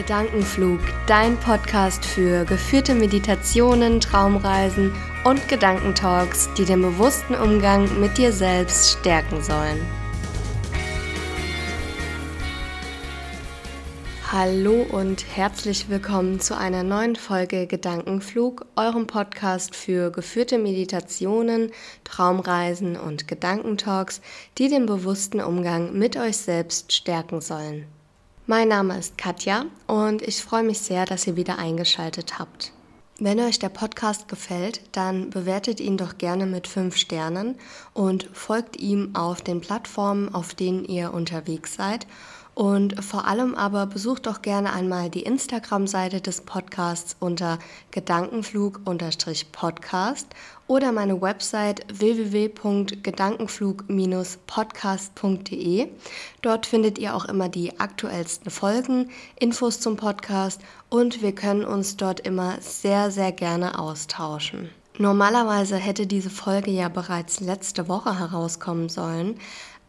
Gedankenflug, dein Podcast für geführte Meditationen, Traumreisen und Gedankentalks, die den bewussten Umgang mit dir selbst stärken sollen. Hallo und herzlich willkommen zu einer neuen Folge Gedankenflug, eurem Podcast für geführte Meditationen, Traumreisen und Gedankentalks, die den bewussten Umgang mit euch selbst stärken sollen. Mein Name ist Katja und ich freue mich sehr, dass ihr wieder eingeschaltet habt. Wenn euch der Podcast gefällt, dann bewertet ihn doch gerne mit 5 Sternen und folgt ihm auf den Plattformen, auf denen ihr unterwegs seid und vor allem aber besucht doch gerne einmal die Instagram-Seite des Podcasts unter Gedankenflug-Podcast oder meine Website www.gedankenflug-podcast.de. Dort findet ihr auch immer die aktuellsten Folgen, Infos zum Podcast und wir können uns dort immer sehr, sehr gerne austauschen. Normalerweise hätte diese Folge ja bereits letzte Woche herauskommen sollen,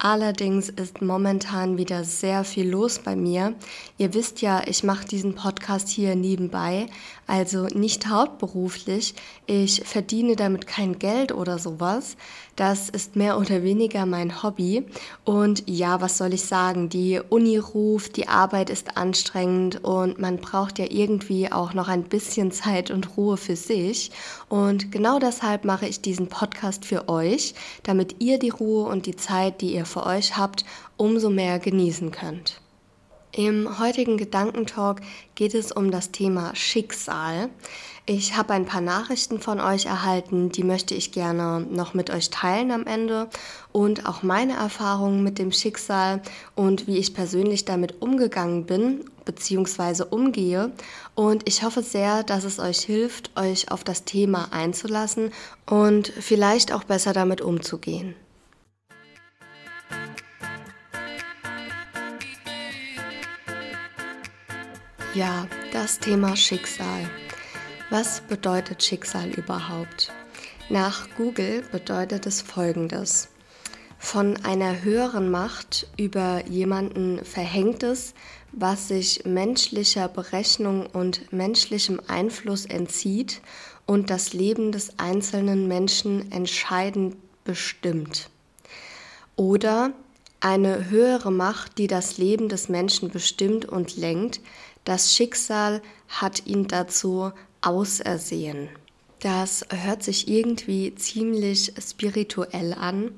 Allerdings ist momentan wieder sehr viel los bei mir. Ihr wisst ja, ich mache diesen Podcast hier nebenbei, also nicht hauptberuflich. Ich verdiene damit kein Geld oder sowas. Das ist mehr oder weniger mein Hobby. Und ja, was soll ich sagen? Die Uni ruft, die Arbeit ist anstrengend und man braucht ja irgendwie auch noch ein bisschen Zeit und Ruhe für sich. Und genau deshalb mache ich diesen Podcast für euch, damit ihr die Ruhe und die Zeit, die ihr für euch habt, umso mehr genießen könnt. Im heutigen Gedankentalk geht es um das Thema Schicksal. Ich habe ein paar Nachrichten von euch erhalten, die möchte ich gerne noch mit euch teilen am Ende und auch meine Erfahrungen mit dem Schicksal und wie ich persönlich damit umgegangen bin bzw. umgehe. Und ich hoffe sehr, dass es euch hilft, euch auf das Thema einzulassen und vielleicht auch besser damit umzugehen. Ja, das Thema Schicksal. Was bedeutet Schicksal überhaupt? Nach Google bedeutet es Folgendes. Von einer höheren Macht über jemanden verhängtes, was sich menschlicher Berechnung und menschlichem Einfluss entzieht und das Leben des einzelnen Menschen entscheidend bestimmt. Oder eine höhere Macht, die das Leben des Menschen bestimmt und lenkt, das Schicksal hat ihn dazu ausersehen. Das hört sich irgendwie ziemlich spirituell an,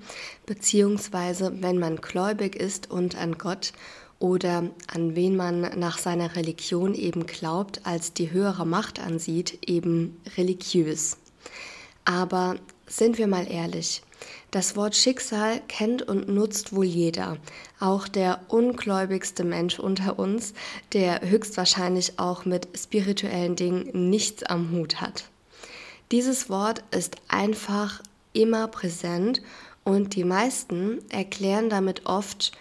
beziehungsweise wenn man gläubig ist und an Gott oder an wen man nach seiner Religion eben glaubt, als die höhere Macht ansieht, eben religiös. Aber sind wir mal ehrlich, das Wort Schicksal kennt und nutzt wohl jeder, auch der ungläubigste Mensch unter uns, der höchstwahrscheinlich auch mit spirituellen Dingen nichts am Hut hat. Dieses Wort ist einfach immer präsent und die meisten erklären damit oft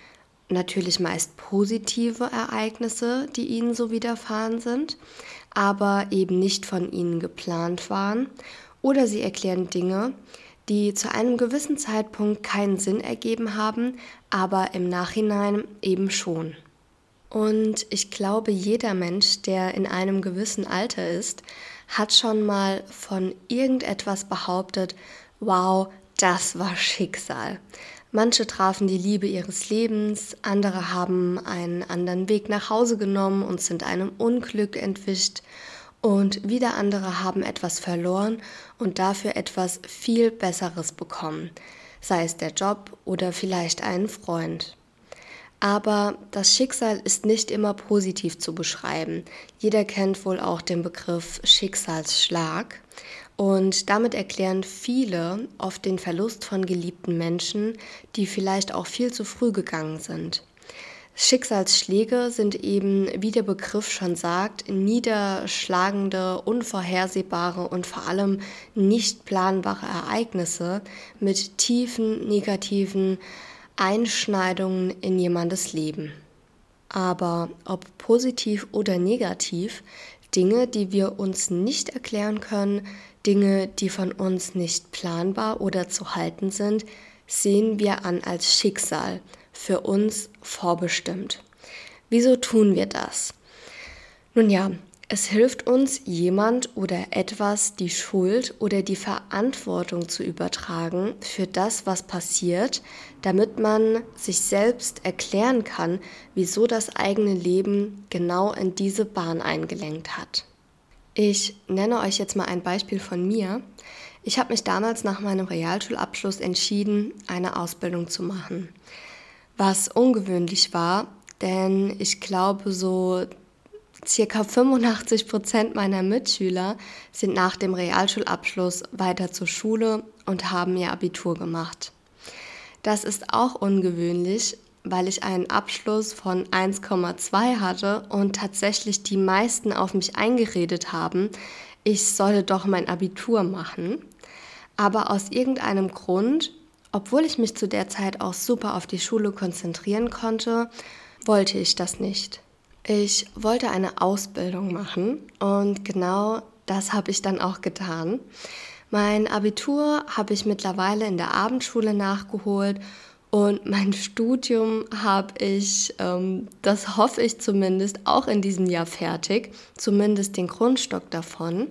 natürlich meist positive Ereignisse, die ihnen so widerfahren sind, aber eben nicht von ihnen geplant waren, oder sie erklären Dinge, die zu einem gewissen Zeitpunkt keinen Sinn ergeben haben, aber im Nachhinein eben schon. Und ich glaube, jeder Mensch, der in einem gewissen Alter ist, hat schon mal von irgendetwas behauptet, wow, das war Schicksal. Manche trafen die Liebe ihres Lebens, andere haben einen anderen Weg nach Hause genommen und sind einem Unglück entwischt und wieder andere haben etwas verloren und dafür etwas viel Besseres bekommen, sei es der Job oder vielleicht einen Freund. Aber das Schicksal ist nicht immer positiv zu beschreiben. Jeder kennt wohl auch den Begriff Schicksalsschlag. Und damit erklären viele oft den Verlust von geliebten Menschen, die vielleicht auch viel zu früh gegangen sind. Schicksalsschläge sind eben, wie der Begriff schon sagt, niederschlagende, unvorhersehbare und vor allem nicht planbare Ereignisse mit tiefen negativen Einschneidungen in jemandes Leben. Aber ob positiv oder negativ, Dinge, die wir uns nicht erklären können, Dinge, die von uns nicht planbar oder zu halten sind, sehen wir an als Schicksal für uns vorbestimmt. Wieso tun wir das? Nun ja, es hilft uns, jemand oder etwas die Schuld oder die Verantwortung zu übertragen für das, was passiert, damit man sich selbst erklären kann, wieso das eigene Leben genau in diese Bahn eingelenkt hat. Ich nenne euch jetzt mal ein Beispiel von mir. Ich habe mich damals nach meinem Realschulabschluss entschieden, eine Ausbildung zu machen. Was ungewöhnlich war, denn ich glaube, so Circa 85 Prozent meiner Mitschüler sind nach dem Realschulabschluss weiter zur Schule und haben ihr Abitur gemacht. Das ist auch ungewöhnlich, weil ich einen Abschluss von 1,2 hatte und tatsächlich die meisten auf mich eingeredet haben, ich solle doch mein Abitur machen. Aber aus irgendeinem Grund, obwohl ich mich zu der Zeit auch super auf die Schule konzentrieren konnte, wollte ich das nicht. Ich wollte eine Ausbildung machen und genau das habe ich dann auch getan. Mein Abitur habe ich mittlerweile in der Abendschule nachgeholt und mein Studium habe ich, ähm, das hoffe ich zumindest, auch in diesem Jahr fertig, zumindest den Grundstock davon.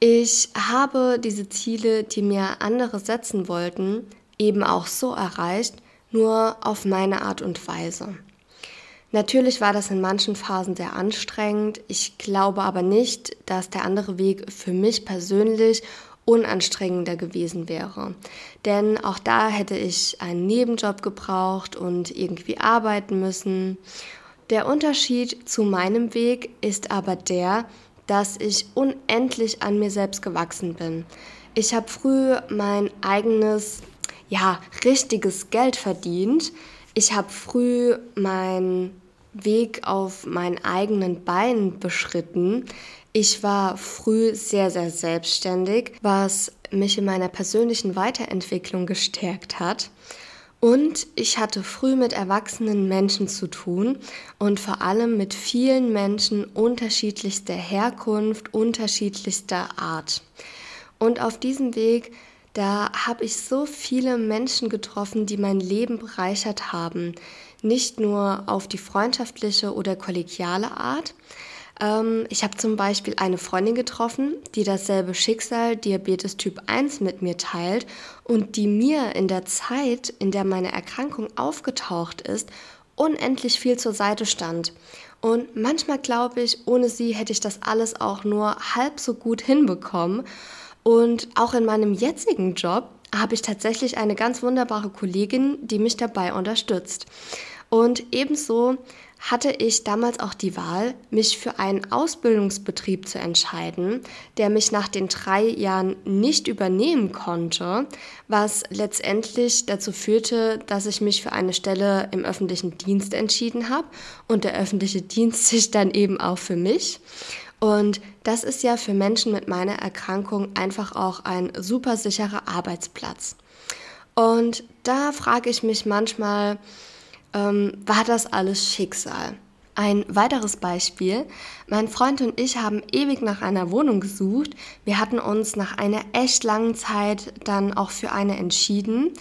Ich habe diese Ziele, die mir andere setzen wollten, eben auch so erreicht, nur auf meine Art und Weise. Natürlich war das in manchen Phasen sehr anstrengend. Ich glaube aber nicht, dass der andere Weg für mich persönlich unanstrengender gewesen wäre. Denn auch da hätte ich einen Nebenjob gebraucht und irgendwie arbeiten müssen. Der Unterschied zu meinem Weg ist aber der, dass ich unendlich an mir selbst gewachsen bin. Ich habe früh mein eigenes, ja, richtiges Geld verdient. Ich habe früh mein Weg auf meinen eigenen Beinen beschritten. Ich war früh sehr, sehr selbstständig, was mich in meiner persönlichen Weiterentwicklung gestärkt hat. Und ich hatte früh mit erwachsenen Menschen zu tun und vor allem mit vielen Menschen unterschiedlichster Herkunft, unterschiedlichster Art. Und auf diesem Weg da habe ich so viele Menschen getroffen, die mein Leben bereichert haben. Nicht nur auf die freundschaftliche oder kollegiale Art. Ähm, ich habe zum Beispiel eine Freundin getroffen, die dasselbe Schicksal Diabetes Typ 1 mit mir teilt und die mir in der Zeit, in der meine Erkrankung aufgetaucht ist, unendlich viel zur Seite stand. Und manchmal glaube ich, ohne sie hätte ich das alles auch nur halb so gut hinbekommen. Und auch in meinem jetzigen Job habe ich tatsächlich eine ganz wunderbare Kollegin, die mich dabei unterstützt. Und ebenso hatte ich damals auch die Wahl, mich für einen Ausbildungsbetrieb zu entscheiden, der mich nach den drei Jahren nicht übernehmen konnte, was letztendlich dazu führte, dass ich mich für eine Stelle im öffentlichen Dienst entschieden habe und der öffentliche Dienst sich dann eben auch für mich. Und das ist ja für Menschen mit meiner Erkrankung einfach auch ein super sicherer Arbeitsplatz. Und da frage ich mich manchmal, ähm, war das alles Schicksal? Ein weiteres Beispiel. Mein Freund und ich haben ewig nach einer Wohnung gesucht. Wir hatten uns nach einer echt langen Zeit dann auch für eine entschieden.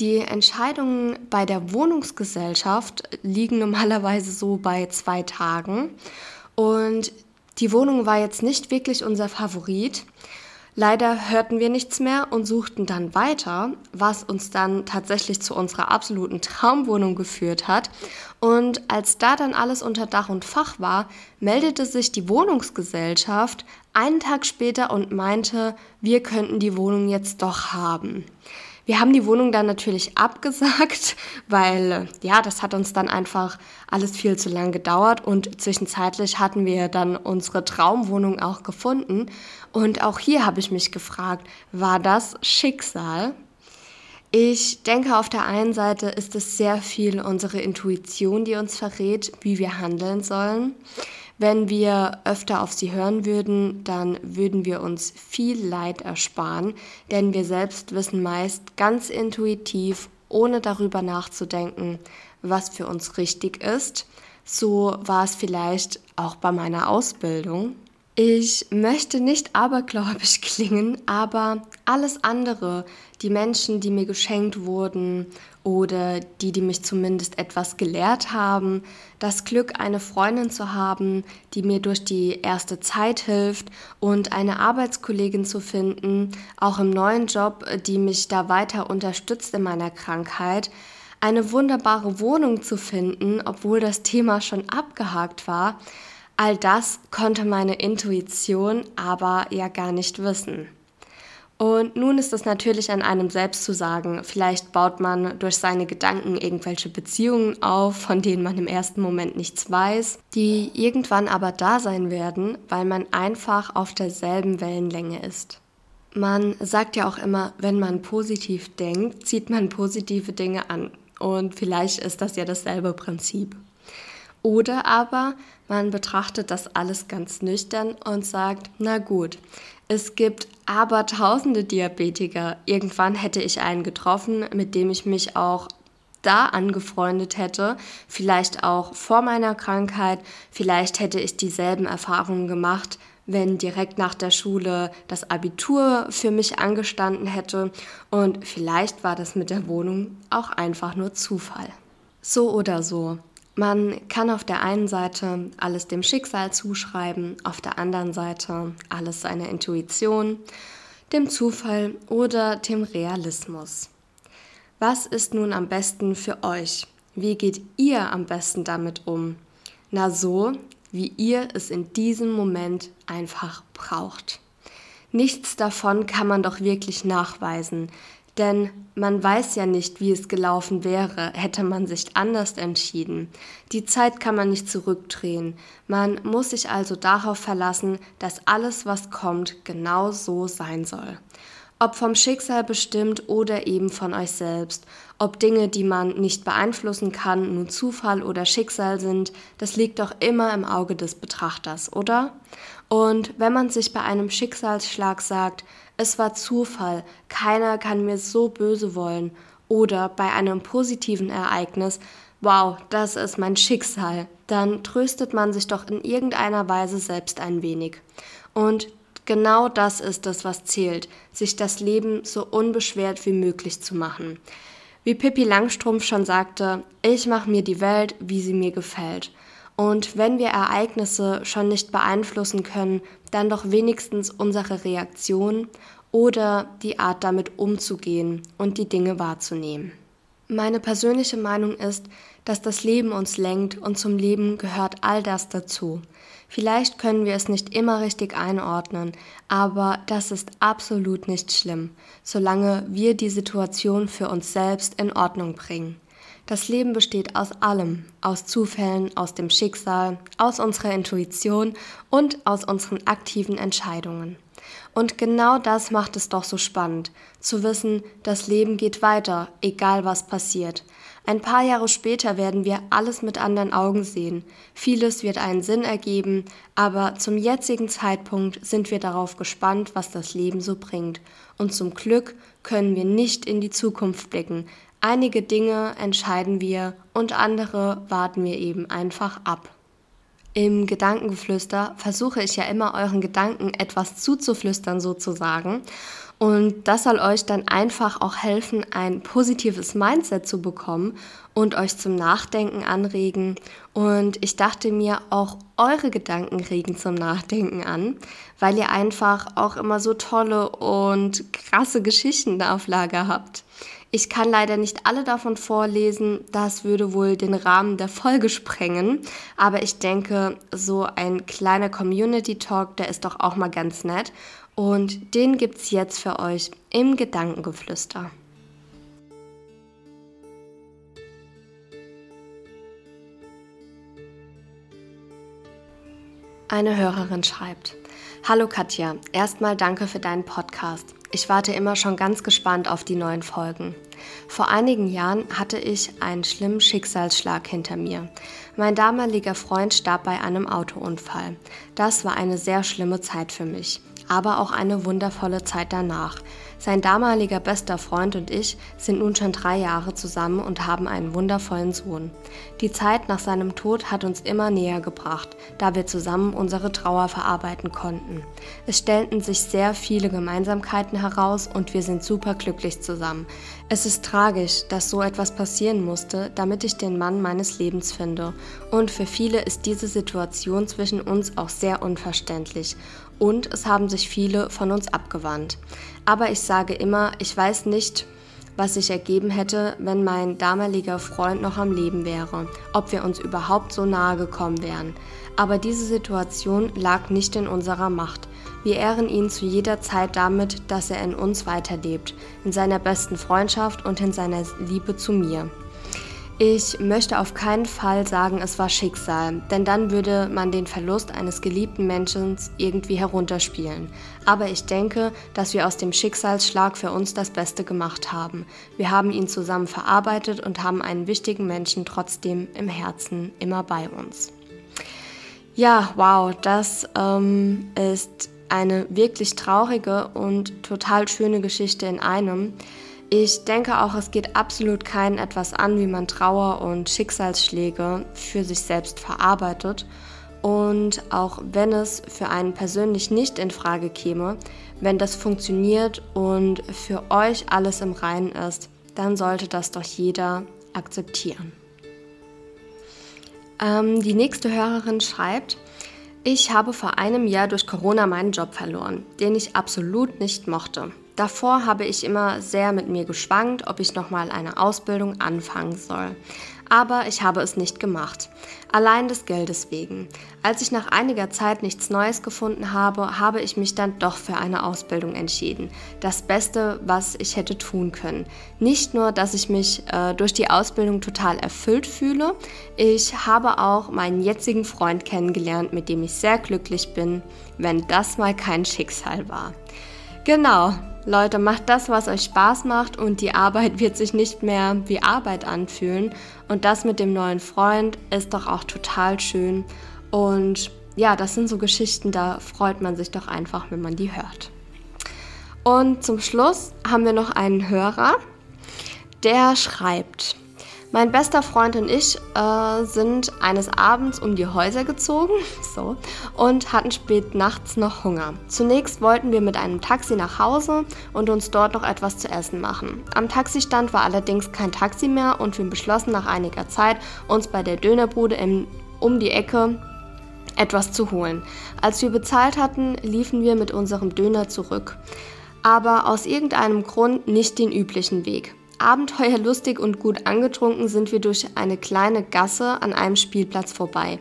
Die Entscheidungen bei der Wohnungsgesellschaft liegen normalerweise so bei zwei Tagen. Und die Wohnung war jetzt nicht wirklich unser Favorit. Leider hörten wir nichts mehr und suchten dann weiter, was uns dann tatsächlich zu unserer absoluten Traumwohnung geführt hat. Und als da dann alles unter Dach und Fach war, meldete sich die Wohnungsgesellschaft einen Tag später und meinte, wir könnten die Wohnung jetzt doch haben. Wir haben die Wohnung dann natürlich abgesagt, weil äh, ja, das hat uns dann einfach alles viel zu lang gedauert und zwischenzeitlich hatten wir dann unsere Traumwohnung auch gefunden. Und auch hier habe ich mich gefragt, war das Schicksal? Ich denke, auf der einen Seite ist es sehr viel unsere Intuition, die uns verrät, wie wir handeln sollen. Wenn wir öfter auf sie hören würden, dann würden wir uns viel Leid ersparen, denn wir selbst wissen meist ganz intuitiv, ohne darüber nachzudenken, was für uns richtig ist. So war es vielleicht auch bei meiner Ausbildung. Ich möchte nicht abergläubisch klingen, aber alles andere, die Menschen, die mir geschenkt wurden oder die, die mich zumindest etwas gelehrt haben, das Glück, eine Freundin zu haben, die mir durch die erste Zeit hilft und eine Arbeitskollegin zu finden, auch im neuen Job, die mich da weiter unterstützt in meiner Krankheit, eine wunderbare Wohnung zu finden, obwohl das Thema schon abgehakt war, All das konnte meine Intuition aber ja gar nicht wissen. Und nun ist es natürlich an einem selbst zu sagen, vielleicht baut man durch seine Gedanken irgendwelche Beziehungen auf, von denen man im ersten Moment nichts weiß, die irgendwann aber da sein werden, weil man einfach auf derselben Wellenlänge ist. Man sagt ja auch immer, wenn man positiv denkt, zieht man positive Dinge an. Und vielleicht ist das ja dasselbe Prinzip. Oder aber man betrachtet das alles ganz nüchtern und sagt, na gut, es gibt aber tausende Diabetiker. Irgendwann hätte ich einen getroffen, mit dem ich mich auch da angefreundet hätte, vielleicht auch vor meiner Krankheit, vielleicht hätte ich dieselben Erfahrungen gemacht, wenn direkt nach der Schule das Abitur für mich angestanden hätte und vielleicht war das mit der Wohnung auch einfach nur Zufall. So oder so, man kann auf der einen Seite alles dem Schicksal zuschreiben, auf der anderen Seite alles seiner Intuition, dem Zufall oder dem Realismus. Was ist nun am besten für euch? Wie geht ihr am besten damit um? Na so, wie ihr es in diesem Moment einfach braucht. Nichts davon kann man doch wirklich nachweisen. Denn man weiß ja nicht, wie es gelaufen wäre, hätte man sich anders entschieden. Die Zeit kann man nicht zurückdrehen. Man muss sich also darauf verlassen, dass alles, was kommt, genau so sein soll. Ob vom Schicksal bestimmt oder eben von euch selbst. Ob Dinge, die man nicht beeinflussen kann, nun Zufall oder Schicksal sind, das liegt doch immer im Auge des Betrachters, oder? Und wenn man sich bei einem Schicksalsschlag sagt, es war Zufall, keiner kann mir so böse wollen. Oder bei einem positiven Ereignis, wow, das ist mein Schicksal, dann tröstet man sich doch in irgendeiner Weise selbst ein wenig. Und genau das ist es, was zählt, sich das Leben so unbeschwert wie möglich zu machen. Wie Pippi Langstrumpf schon sagte, ich mache mir die Welt, wie sie mir gefällt. Und wenn wir Ereignisse schon nicht beeinflussen können, dann doch wenigstens unsere Reaktion oder die Art damit umzugehen und die Dinge wahrzunehmen. Meine persönliche Meinung ist, dass das Leben uns lenkt und zum Leben gehört all das dazu. Vielleicht können wir es nicht immer richtig einordnen, aber das ist absolut nicht schlimm, solange wir die Situation für uns selbst in Ordnung bringen. Das Leben besteht aus allem, aus Zufällen, aus dem Schicksal, aus unserer Intuition und aus unseren aktiven Entscheidungen. Und genau das macht es doch so spannend, zu wissen, das Leben geht weiter, egal was passiert. Ein paar Jahre später werden wir alles mit anderen Augen sehen. Vieles wird einen Sinn ergeben, aber zum jetzigen Zeitpunkt sind wir darauf gespannt, was das Leben so bringt. Und zum Glück können wir nicht in die Zukunft blicken, Einige Dinge entscheiden wir und andere warten wir eben einfach ab. Im Gedankengeflüster versuche ich ja immer euren Gedanken etwas zuzuflüstern sozusagen. Und das soll euch dann einfach auch helfen, ein positives Mindset zu bekommen und euch zum Nachdenken anregen. Und ich dachte mir, auch eure Gedanken regen zum Nachdenken an, weil ihr einfach auch immer so tolle und krasse Geschichten auf Lager habt. Ich kann leider nicht alle davon vorlesen, das würde wohl den Rahmen der Folge sprengen, aber ich denke, so ein kleiner Community Talk, der ist doch auch mal ganz nett und den gibt's jetzt für euch im Gedankengeflüster. Eine Hörerin schreibt: Hallo Katja, erstmal danke für deinen Podcast. Ich warte immer schon ganz gespannt auf die neuen Folgen. Vor einigen Jahren hatte ich einen schlimmen Schicksalsschlag hinter mir. Mein damaliger Freund starb bei einem Autounfall. Das war eine sehr schlimme Zeit für mich. Aber auch eine wundervolle Zeit danach. Sein damaliger bester Freund und ich sind nun schon drei Jahre zusammen und haben einen wundervollen Sohn. Die Zeit nach seinem Tod hat uns immer näher gebracht, da wir zusammen unsere Trauer verarbeiten konnten. Es stellten sich sehr viele Gemeinsamkeiten heraus und wir sind super glücklich zusammen. Es ist tragisch, dass so etwas passieren musste, damit ich den Mann meines Lebens finde. Und für viele ist diese Situation zwischen uns auch sehr unverständlich und es haben sich viele von uns abgewandt. Aber ich sage immer, ich weiß nicht, was sich ergeben hätte, wenn mein damaliger Freund noch am Leben wäre, ob wir uns überhaupt so nahe gekommen wären. Aber diese Situation lag nicht in unserer Macht. Wir ehren ihn zu jeder Zeit damit, dass er in uns weiterlebt, in seiner besten Freundschaft und in seiner Liebe zu mir. Ich möchte auf keinen Fall sagen, es war Schicksal, denn dann würde man den Verlust eines geliebten Menschen irgendwie herunterspielen. Aber ich denke, dass wir aus dem Schicksalsschlag für uns das Beste gemacht haben. Wir haben ihn zusammen verarbeitet und haben einen wichtigen Menschen trotzdem im Herzen immer bei uns. Ja, wow, das ähm, ist eine wirklich traurige und total schöne Geschichte in einem. Ich denke auch, es geht absolut keinen etwas an, wie man Trauer und Schicksalsschläge für sich selbst verarbeitet. Und auch wenn es für einen persönlich nicht in Frage käme, wenn das funktioniert und für euch alles im Reinen ist, dann sollte das doch jeder akzeptieren. Ähm, die nächste Hörerin schreibt, ich habe vor einem Jahr durch Corona meinen Job verloren, den ich absolut nicht mochte. Davor habe ich immer sehr mit mir geschwankt, ob ich nochmal eine Ausbildung anfangen soll. Aber ich habe es nicht gemacht. Allein des Geldes wegen. Als ich nach einiger Zeit nichts Neues gefunden habe, habe ich mich dann doch für eine Ausbildung entschieden. Das Beste, was ich hätte tun können. Nicht nur, dass ich mich äh, durch die Ausbildung total erfüllt fühle, ich habe auch meinen jetzigen Freund kennengelernt, mit dem ich sehr glücklich bin, wenn das mal kein Schicksal war. Genau, Leute, macht das, was euch Spaß macht und die Arbeit wird sich nicht mehr wie Arbeit anfühlen. Und das mit dem neuen Freund ist doch auch total schön. Und ja, das sind so Geschichten, da freut man sich doch einfach, wenn man die hört. Und zum Schluss haben wir noch einen Hörer, der schreibt, mein bester Freund und ich äh, sind eines Abends um die Häuser gezogen so, und hatten spät nachts noch Hunger. Zunächst wollten wir mit einem Taxi nach Hause und uns dort noch etwas zu essen machen. Am Taxistand war allerdings kein Taxi mehr und wir beschlossen nach einiger Zeit, uns bei der Dönerbude im, um die Ecke etwas zu holen. Als wir bezahlt hatten, liefen wir mit unserem Döner zurück. Aber aus irgendeinem Grund nicht den üblichen Weg. Abenteuerlustig und gut angetrunken sind wir durch eine kleine Gasse an einem Spielplatz vorbei.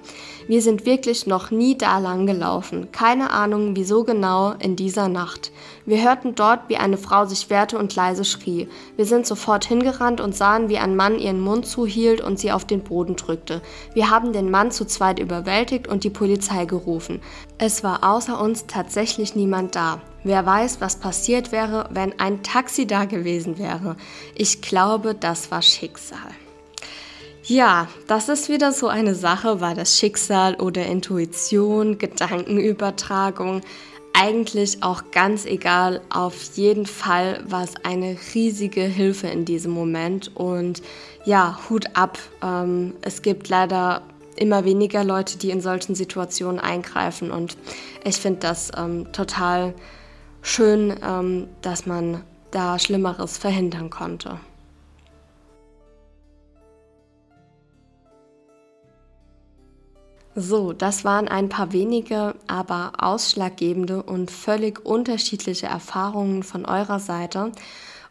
Wir sind wirklich noch nie da lang gelaufen. Keine Ahnung, wieso genau in dieser Nacht. Wir hörten dort, wie eine Frau sich wehrte und leise schrie. Wir sind sofort hingerannt und sahen, wie ein Mann ihren Mund zuhielt und sie auf den Boden drückte. Wir haben den Mann zu zweit überwältigt und die Polizei gerufen. Es war außer uns tatsächlich niemand da. Wer weiß, was passiert wäre, wenn ein Taxi da gewesen wäre. Ich glaube, das war Schicksal. Ja, das ist wieder so eine Sache, war das Schicksal oder Intuition, Gedankenübertragung. Eigentlich auch ganz egal, auf jeden Fall war es eine riesige Hilfe in diesem Moment. Und ja, Hut ab. Ähm, es gibt leider immer weniger Leute, die in solchen Situationen eingreifen. Und ich finde das ähm, total schön, ähm, dass man da Schlimmeres verhindern konnte. So, das waren ein paar wenige, aber ausschlaggebende und völlig unterschiedliche Erfahrungen von eurer Seite.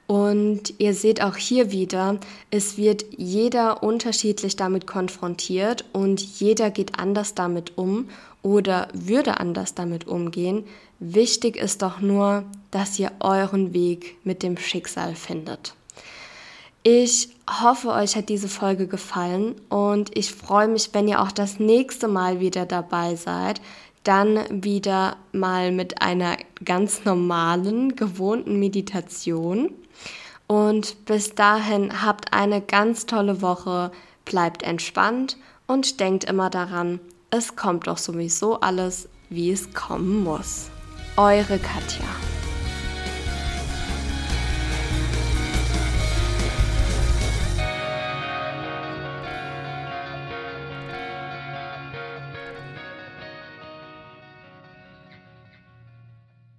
Und ihr seht auch hier wieder, es wird jeder unterschiedlich damit konfrontiert und jeder geht anders damit um oder würde anders damit umgehen. Wichtig ist doch nur, dass ihr euren Weg mit dem Schicksal findet. Ich hoffe, euch hat diese Folge gefallen und ich freue mich, wenn ihr auch das nächste Mal wieder dabei seid. Dann wieder mal mit einer ganz normalen, gewohnten Meditation. Und bis dahin habt eine ganz tolle Woche, bleibt entspannt und denkt immer daran, es kommt doch sowieso alles, wie es kommen muss. Eure Katja.